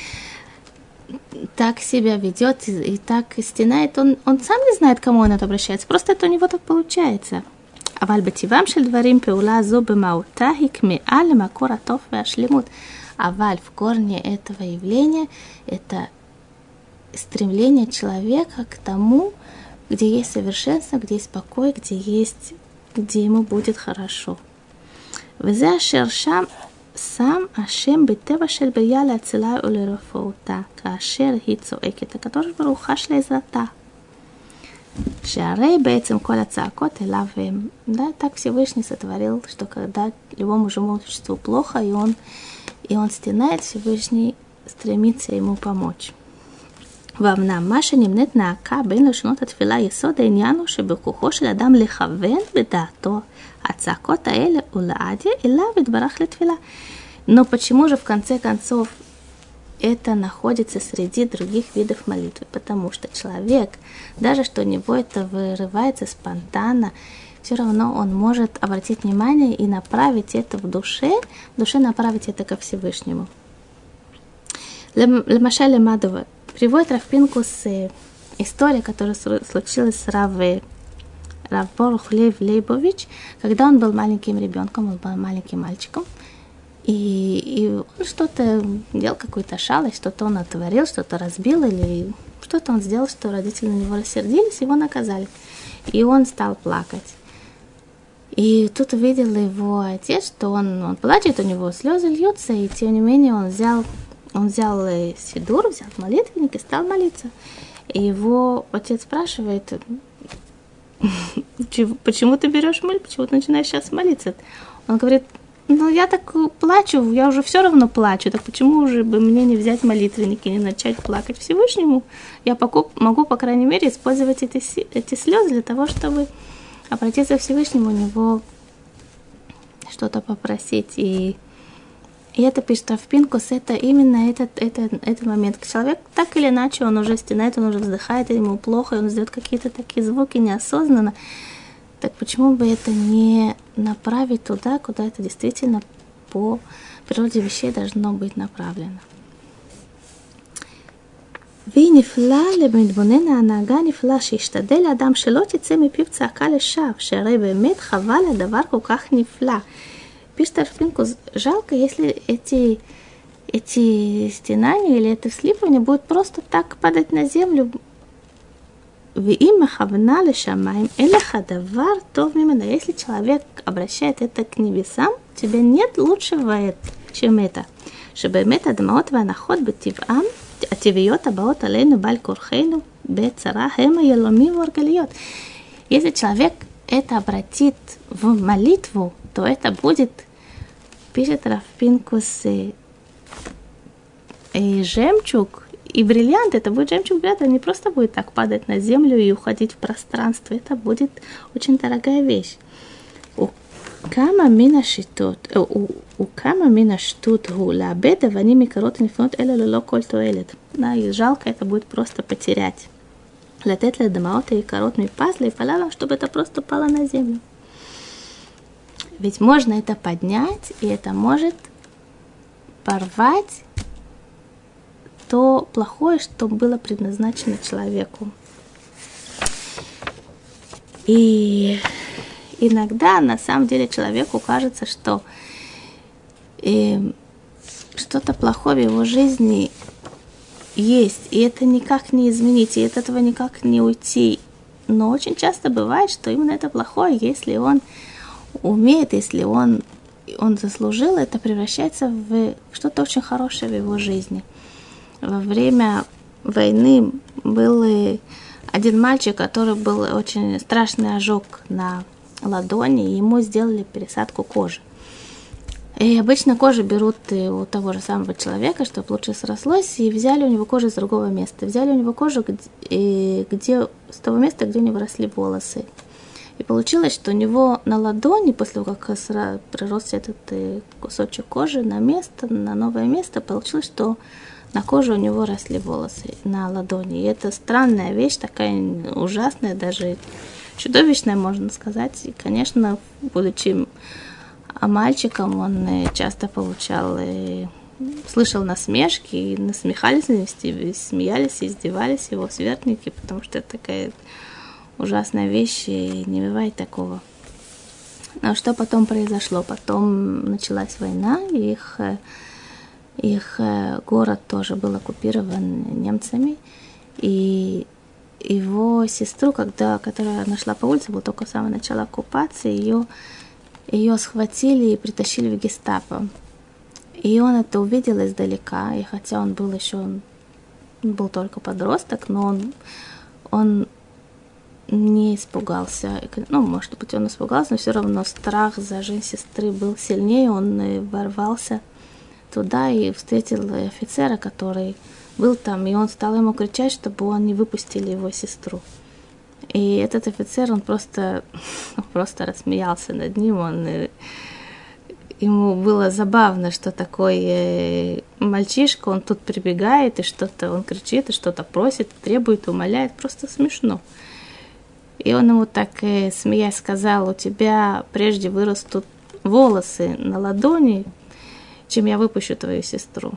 так себя ведет и, и так стенает, он, он сам не знает, к кому он это обращается. Просто это у него так получается. אבל בטבעם של דברים פעולה זו במהותה היא כמאה למקור הטוב והשלמות. אבל в корне этого явления это стремление человека к тому, где есть совершенство, где есть покой, где есть, где ему будет хорошо. וזה אשר שם שם השם בטבע של בריאה להצילה ולרפואתה, כאשר היא צועקת. הקדוש ברוך הוא חש לעזרתה. שהרי בעצם כל הצעקות אליו הם, да, так Всевышний сотворил, что когда любому живому существу плохо, и он, и он стенает, Всевышний стремится ему помочь. ואמנם מה שנמנית נעקה בין לשונות התפילה, יסוד העניין הוא שבכוחו של אדם לכוון בדעתו הצעקות האלה ולעדיה אליו יתברך לתפילה. Но почему же в конце концов это находится среди других видов молитвы, потому что человек, даже что у него это вырывается спонтанно, все равно он может обратить внимание и направить это в душе, в душе направить это ко Всевышнему. Лемашале Мадова приводит Рафпинкус история, которая случилась с Равой Равборух Лев Лейбович, когда он был маленьким ребенком, он был маленьким мальчиком, и, и он что-то делал, какую-то шалость, что-то он отворил, что-то разбил или что-то он сделал, что родители на него рассердились, его наказали. И он стал плакать. И тут увидел его отец, что он, он плачет, у него слезы льются, и тем не менее он взял, он взял сидур, взял молитвенник и стал молиться. И его отец спрашивает, почему ты берешь моль, почему ты начинаешь сейчас молиться? Он говорит, ну я так плачу, я уже все равно плачу, так почему уже бы мне не взять молитвенник и не начать плакать Всевышнему? Я могу, по крайней мере, использовать эти, эти слезы для того, чтобы обратиться к Всевышнему, у него что-то попросить. И, и это пишет Равпинкус, это именно этот, этот, этот момент. Человек так или иначе, он уже стенает, он уже вздыхает, ему плохо, он издает какие-то такие звуки неосознанно Так почему бы это не направить туда, куда это действительно по природе вещей должно быть направлено? והיא נפלא למתבונן ההנהגה הנפלאה שישתדל לאדם שלא תצא מפיו צעקה לשווא, שהרי באמת חבל הדבר כל כך נפלא. Пишет Арфинку, жалко, если эти, эти стенания или это вслипывание будет просто так падать на землю, ואם מכוונה לשמיים, אין לך דבר טוב ממנו. Если человек обращает это к небесам, у тебя нет лучшего, чем это. שבאמת הדמעות והנחות בטבעם הטבעיות הבאות עלינו בעל כורחנו בצרה הם היהלומים והרגליות. Если человек это обратит в молитву, то это будет, пишет Рафпинкус, и, и жемчуг, и бриллиант, это будет жемчуг бриллиант, не просто будет так падать на землю и уходить в пространство, это будет очень дорогая вещь. כמה מן השיטות, וכמה מן השטות הוא לאבד אבנים יקרות ונפלאות אלה ללא כל תועלת. и жалко это будет просто потерять. לתת לדמעות היקרות מפז להיפלה לו, чтобы это просто пало на землю. Ведь можно это поднять, и это может порвать то плохое, что было предназначено человеку. И иногда на самом деле человеку кажется, что э, что-то плохое в его жизни есть, и это никак не изменить, и от этого никак не уйти. Но очень часто бывает, что именно это плохое, если он умеет, если он, он заслужил, это превращается в что-то очень хорошее в его жизни. Во время войны был один мальчик, который был очень страшный ожог на ладони, и ему сделали пересадку кожи. И обычно кожу берут у того же самого человека, чтобы лучше срослось, и взяли у него кожу с другого места. Взяли у него кожу где, где, с того места, где у него росли волосы. И получилось, что у него на ладони, после того, как пророс этот э, кусочек кожи на место, на новое место, получилось, что на коже у него росли волосы на ладони. И это странная вещь, такая ужасная, даже чудовищная, можно сказать. И, конечно, будучи мальчиком, он э, часто получал, и э, слышал насмешки, и насмехались и смеялись, и издевались его сверстники, потому что это такая ужасная вещь, и не бывает такого. Но что потом произошло? Потом началась война, и их, э, их город тоже был оккупирован немцами, и его сестру, когда, которая нашла по улице, было только самое начало оккупации, ее, ее схватили и притащили в гестапо. И он это увидел издалека, и хотя он был еще, он был только подросток, но он, он не испугался. Ну, может быть, он испугался, но все равно страх за жизнь сестры был сильнее. Он ворвался туда и встретил офицера, который был там, и он стал ему кричать, чтобы он не выпустили его сестру. И этот офицер, он просто, просто рассмеялся над ним, он и, ему было забавно, что такой э, мальчишка, он тут прибегает и что-то, он кричит и что-то просит, требует, умоляет, просто смешно. И он ему так, э, смеясь, сказал, у тебя прежде вырастут волосы на ладони, чем я выпущу твою сестру.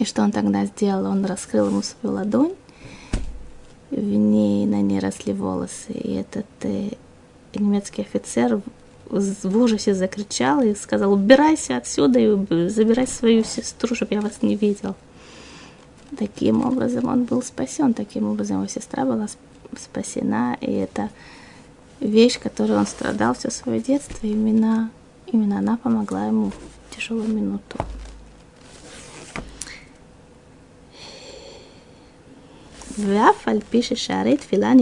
И что он тогда сделал? Он раскрыл ему свою ладонь, в ней, на ней росли волосы. И этот э, немецкий офицер в ужасе закричал и сказал, убирайся отсюда и забирай свою сестру, чтобы я вас не видел. Таким образом он был спасен, таким образом его сестра была спасена, и это вещь, которой он страдал все свое детство, именно, именно она помогла ему тяжелую минуту. ואף על פי ששערי תפילה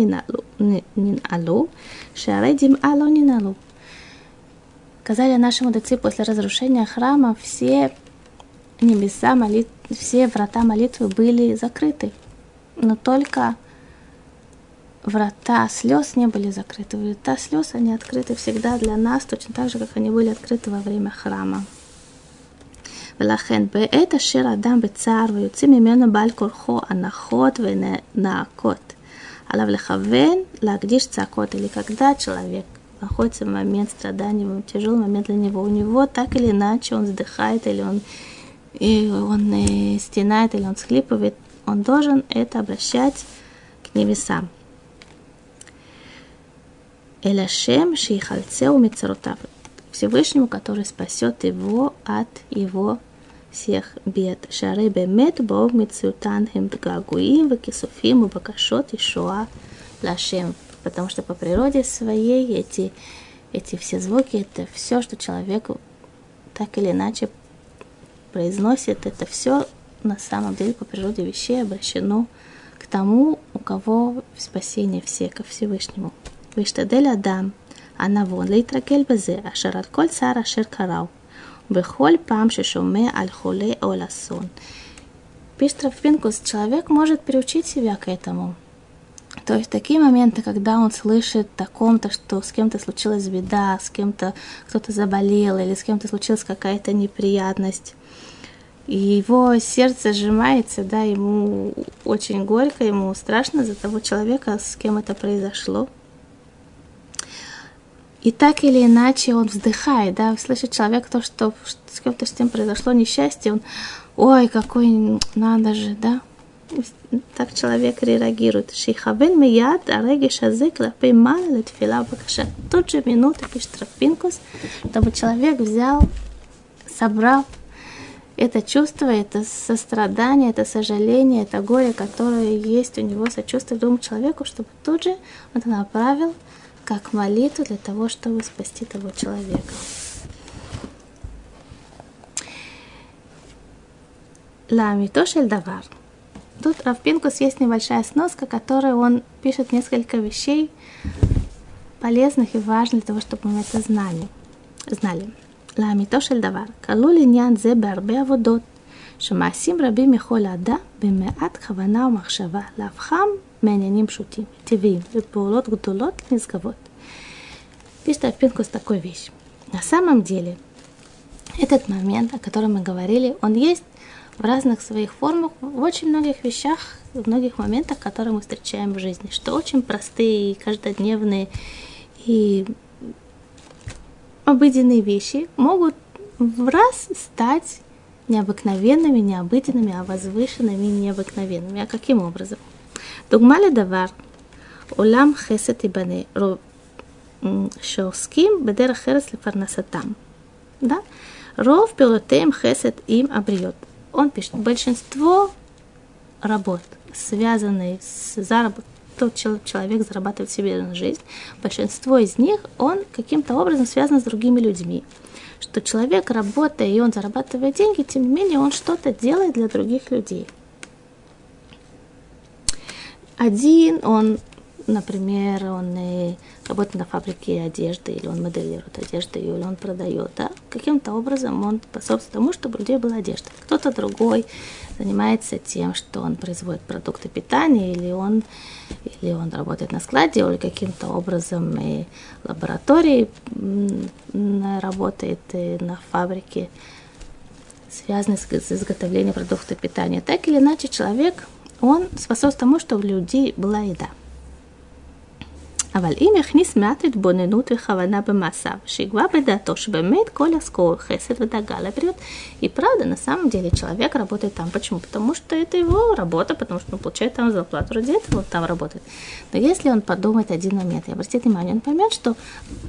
ננעלו, שערי דמעה לא ננעלו. Сказали наши мудрецы, после разрушения храма все небеса, молит... все врата молитвы были закрыты. Но только врата слез не были закрыты. Врата слез, они открыты всегда для нас, точно так же, как они были открыты во время храма. ולכן בעת אשר אדם בצער ויוצא ממנו בעל כורחו הנחות ונאקות, עליו לכוון להקדיש צעקות, или когда человек находится в момент страдания, в тяжелый момент для него. У него так или иначе он вздыхает, или он, и он э, стенает, или он схлипывает. Он должен это обращать к небесам. Элашем Шейхальцеу Мицарутав. Всевышнему, который спасет его от его всех бед. Шары бемет бог мецютан хем дгагуим вакисуфим и бакашот и шоа лашем. Потому что по природе своей эти, эти все звуки, это все, что человек так или иначе произносит, это все на самом деле по природе вещей обращено к тому, у кого спасение все, ко Всевышнему. Виштадель Адам – הנבון להתרגל בזה, אשר על כל צער אשר קראו, בכל פעם ששומע על חולה או על אסון. Пишет Рафпинкус, человек может приучить себя к этому. То есть такие моменты, когда он слышит о ком-то, что с кем-то случилась беда, с кем-то кто-то заболел или с кем-то случилась какая-то неприятность, и его сердце сжимается, да, ему очень горько, ему страшно за того человека, с кем это произошло. И так или иначе он вздыхает, да, слышит человек то, что с кем-то с ним произошло несчастье, он, ой, какой, надо же, да, так человек реагирует. Шейхавен мияд арегиш азе клапей мала летфила бакаша. Тут же минута пишет Рафпинкус, чтобы человек взял, собрал это чувство, это сострадание, это сожаление, это горе, которое есть у него, сочувствие другому человеку, чтобы тут же он это направил как молитву для того, чтобы спасти того человека. Ламито шель давар – Тут Равпинкус есть небольшая сноска, которой он пишет несколько вещей полезных и важных для того, чтобы мы это знали. знали. לאמיתו של דבר, כלול עניין זה בהרבה עבודות, שמעשים רבים יכול אדם במעט כוונה ומחשבה להפכם מעניינים פשוטים, טבעיים, ופעולות גדולות נשגבות. пишет Авпинкус такую вещь. На самом деле, этот момент, о котором мы говорили, он есть в разных своих формах, в очень многих вещах, в многих моментах, которые мы встречаем в жизни, что очень простые и каждодневные и обыденные вещи могут в раз стать необыкновенными, необыденными, а возвышенными и необыкновенными. А каким образом? Дугмали давар, улам хесет и бане, שעוסקים בדרך ארץ לפרנסתם. Да? רוב פעולותיהם חסד עם הבריות он пишет, большинство работ, связанные с заработком, тот человек зарабатывает себе на жизнь, большинство из них, он каким-то образом связан с другими людьми. Что человек, работая и он зарабатывает деньги, тем не менее он что-то делает для других людей. Один, он, например, он работает на фабрике одежды, или он моделирует одежду, или он продает, да? каким-то образом он способствует тому, чтобы у людей была одежда. Кто-то другой занимается тем, что он производит продукты питания, или он, или он работает на складе, или каким-то образом и лаборатории работает и на фабрике, связанной с изготовлением продуктов питания. Так или иначе, человек, он способствует тому, чтобы у людей была еда – אבל אם יכניס מעט התבוננות וכוונה במעשיו, שיגבה בדעתו שבאמת כל עסקו חסד ודאגה לבריאות, и правда, на самом деле человек работает там. Почему? Потому что это его работа, потому что он получает там зарплату, ради этого он там работает. Но если он подумает один момент и обратит внимание, он поймет, что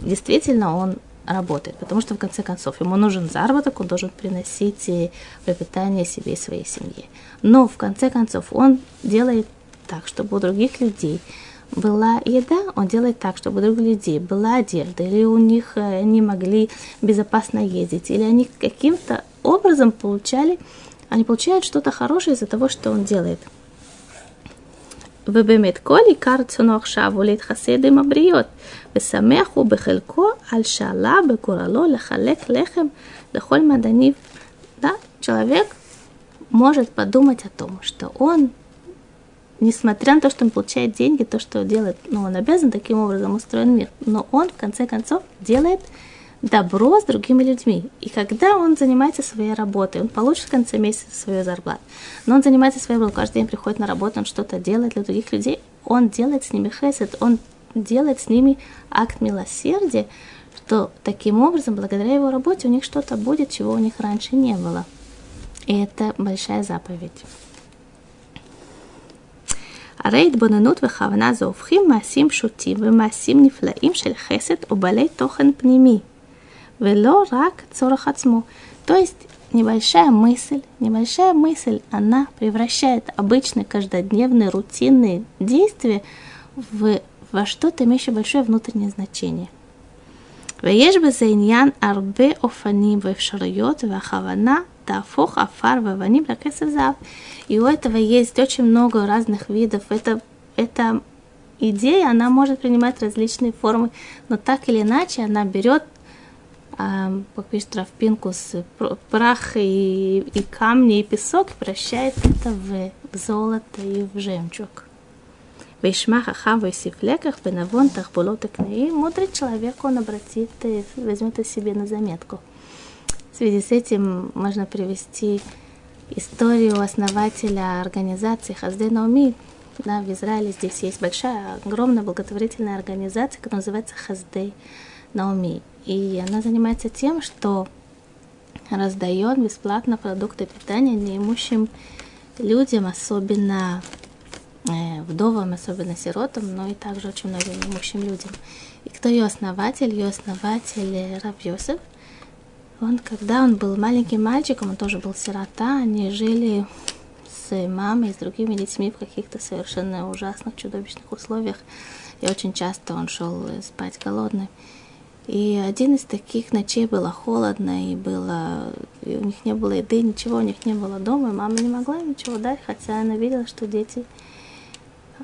действительно он работает, потому что в конце концов ему нужен заработок, он должен приносить пропитание себе и своей семье. Но в конце концов он делает так, чтобы у других людей была еда, он делает так, чтобы у других людей была одежда, или у них э, они могли безопасно ездить, или они каким-то образом получали, они получают что-то хорошее из-за того, что он делает. ובאמת כל עיקר רצונו עכשיו הוא להתחסד עם הבריות, ושמח הוא בחלקו על שעלה בגורלו לחלק לחם לכל מדעניו. Да, человек может подумать о том, что он несмотря на то, что он получает деньги, то, что делает, ну, он обязан таким образом устроен мир, но он, в конце концов, делает добро с другими людьми. И когда он занимается своей работой, он получит в конце месяца свою зарплату, но он занимается своей работой, каждый день приходит на работу, он что-то делает для других людей, он делает с ними хесед, он делает с ними акт милосердия, что таким образом, благодаря его работе, у них что-то будет, чего у них раньше не было. И это большая заповедь. הרי התבוננות וכוונה זו הופכים מעשים פשוטים ומעשים נפלאים של חסד או בעלי תוכן פנימי, ולא רק צורך עצמו. То есть небольшая мысль, небольшая мысль, она превращает обычные каждодневные рутинные действия в, во что-то имеющее большое внутреннее значение. ויש בזה עניין הרבה אופנים ואפשרויות והכוונה тафох, афар, ваваним, лакесов, зав. И у этого есть очень много разных видов. Это, это идея, она может принимать различные формы, но так или иначе она берет а, как видишь, травпинку прах и, и камни, и песок, и превращает это в, золото и в жемчуг. Вишма хахам сифлеках бенавон тахбулот Мудрый человек, он обратит и возьмет о себе на заметку – в связи с этим можно привести историю основателя организации Хаздей Науми. Да, в Израиле здесь есть большая, огромная благотворительная организация, которая называется Хаздей Науми. И она занимается тем, что раздает бесплатно продукты питания неимущим людям, особенно э, вдовам, особенно сиротам, но и также очень многим неимущим людям. И кто ее основатель? Ее основатель Раб Йосеф – он, когда он был маленьким мальчиком, он тоже был сирота, они жили с мамой и с другими детьми в каких-то совершенно ужасных, чудовищных условиях. И очень часто он шел спать голодный. И один из таких ночей было холодно, и было, и у них не было еды, ничего у них не было дома, и мама не могла ничего дать, хотя она видела, что дети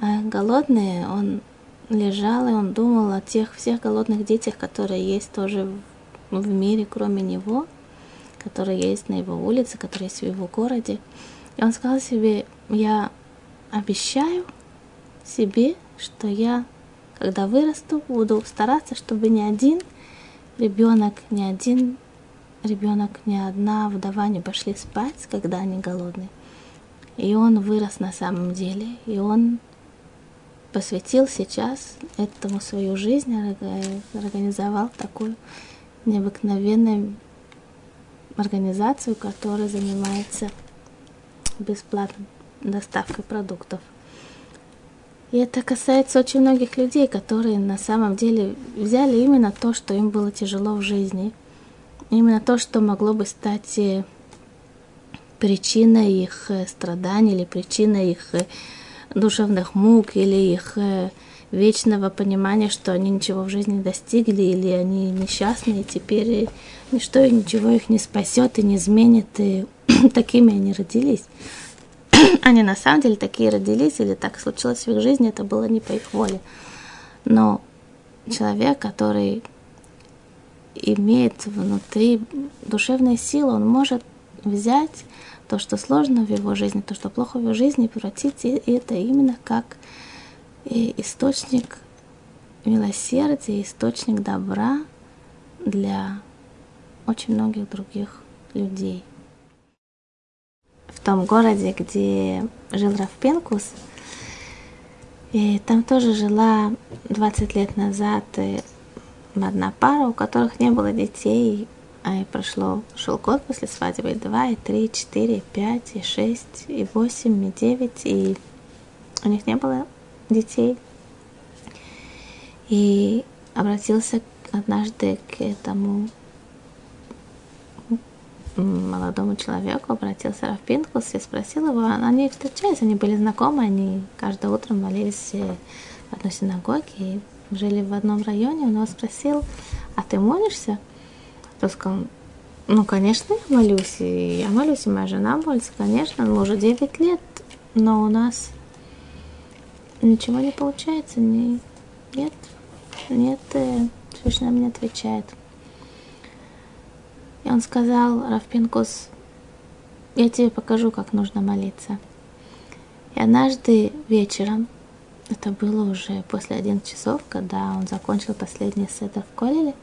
э, голодные. Он лежал, и он думал о тех всех голодных детях, которые есть тоже в мире, кроме него, который есть на его улице, который есть в его городе. И он сказал себе, я обещаю себе, что я, когда вырасту, буду стараться, чтобы ни один ребенок, ни один ребенок, ни одна вдова не пошли спать, когда они голодны. И он вырос на самом деле, и он посвятил сейчас этому свою жизнь, организовал такую необыкновенную организацию, которая занимается бесплатной доставкой продуктов. И это касается очень многих людей, которые на самом деле взяли именно то, что им было тяжело в жизни, именно то, что могло бы стать э, причиной их э, страданий или причиной их э, душевных мук или их вечного понимания, что они ничего в жизни не достигли, или они несчастны, и теперь ничто и ничего их не спасет и не изменит, и такими они родились. они на самом деле такие родились, или так случилось в их жизни, это было не по их воле. Но человек, который имеет внутри душевные силы, он может взять то, что сложно в его жизни, то, что плохо в его жизни, и превратить это именно как источник милосердия, источник добра для очень многих других людей. В том городе, где жил Рафпенкус, и там тоже жила 20 лет назад одна пара, у которых не было детей, а и прошло, шел год после свадьбы, и два, и три, и четыре, и пять, и шесть, и восемь, и девять, и у них не было детей. И обратился однажды к этому молодому человеку, обратился Раф Пинкус и спросил его, они встречались, они были знакомы, они каждое утро молились в одной синагоге и жили в одном районе, он его спросил, а ты молишься? Тот сказал, ну, конечно, я молюсь, и я молюсь, и моя жена молится, конечно, мы уже 9 лет, но у нас ничего не получается, не, нет, нет, э, Всевышний нам не отвечает. И он сказал, Равпинкус, я тебе покажу, как нужно молиться. И однажды вечером это было уже после 11 часов, когда он закончил последний сеттер в Колеле.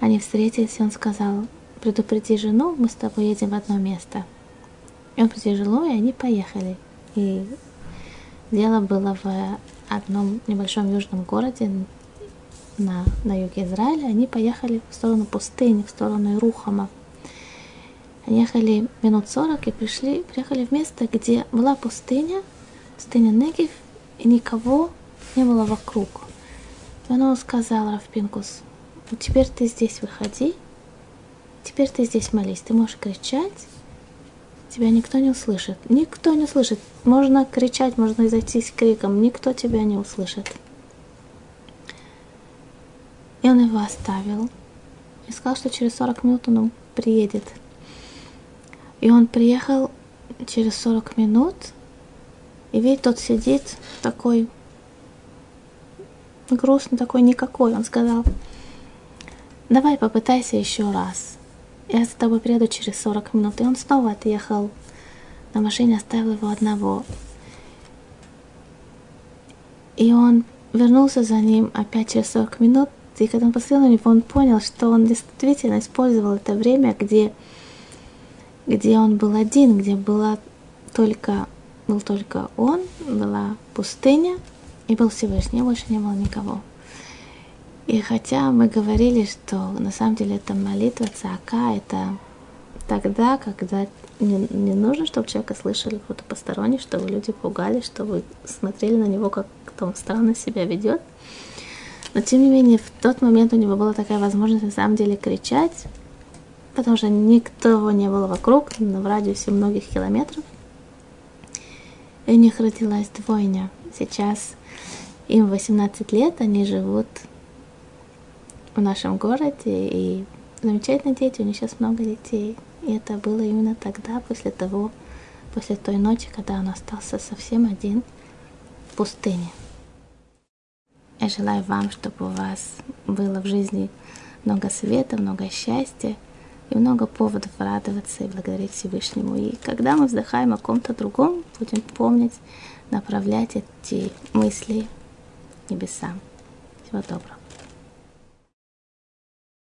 Они встретились, и он сказал, предупреди жену, мы с тобой едем в одно место. И он предупредил жену, и они поехали. И дело было в одном небольшом южном городе на, на юге Израиля. Они поехали в сторону пустыни, в сторону Ирухама. Они ехали минут 40 и пришли, приехали в место, где была пустыня, пустыня Негив, и никого не было вокруг. И он сказал Равпинкус, ну теперь ты здесь выходи, теперь ты здесь молись, ты можешь кричать, тебя никто не услышит. Никто не услышит. Можно кричать, можно зайти с криком, никто тебя не услышит. И он его оставил. И сказал, что через 40 минут он приедет. И он приехал через 40 минут, и видит, тот сидит такой грустный, такой никакой. Он сказал, давай попытайся еще раз. Я за тобой приеду через 40 минут. И он снова отъехал на машине, оставил его одного. И он вернулся за ним опять через 40 минут. И когда он посмотрел на него, он понял, что он действительно использовал это время, где, где он был один, где была только был только он, была пустыня, и был Всевышний, больше не было никого. И хотя мы говорили, что на самом деле это молитва цака, это тогда, когда не, не нужно, чтобы человека слышали кто-то посторонний, чтобы люди пугались, чтобы смотрели на него, как он странно себя ведет. Но тем не менее, в тот момент у него была такая возможность на самом деле кричать, потому что никто не было вокруг, в радиусе многих километров – и у них родилась двойня. Сейчас им 18 лет, они живут в нашем городе, и замечательные дети, у них сейчас много детей. И это было именно тогда, после того, после той ночи, когда он остался совсем один в пустыне. Я желаю вам, чтобы у вас было в жизни много света, много счастья, и много поводов радоваться и благодарить Всевышнему. И когда мы вздыхаем о ком-то другом, будем помнить, направлять эти мысли небесам. Всего доброго.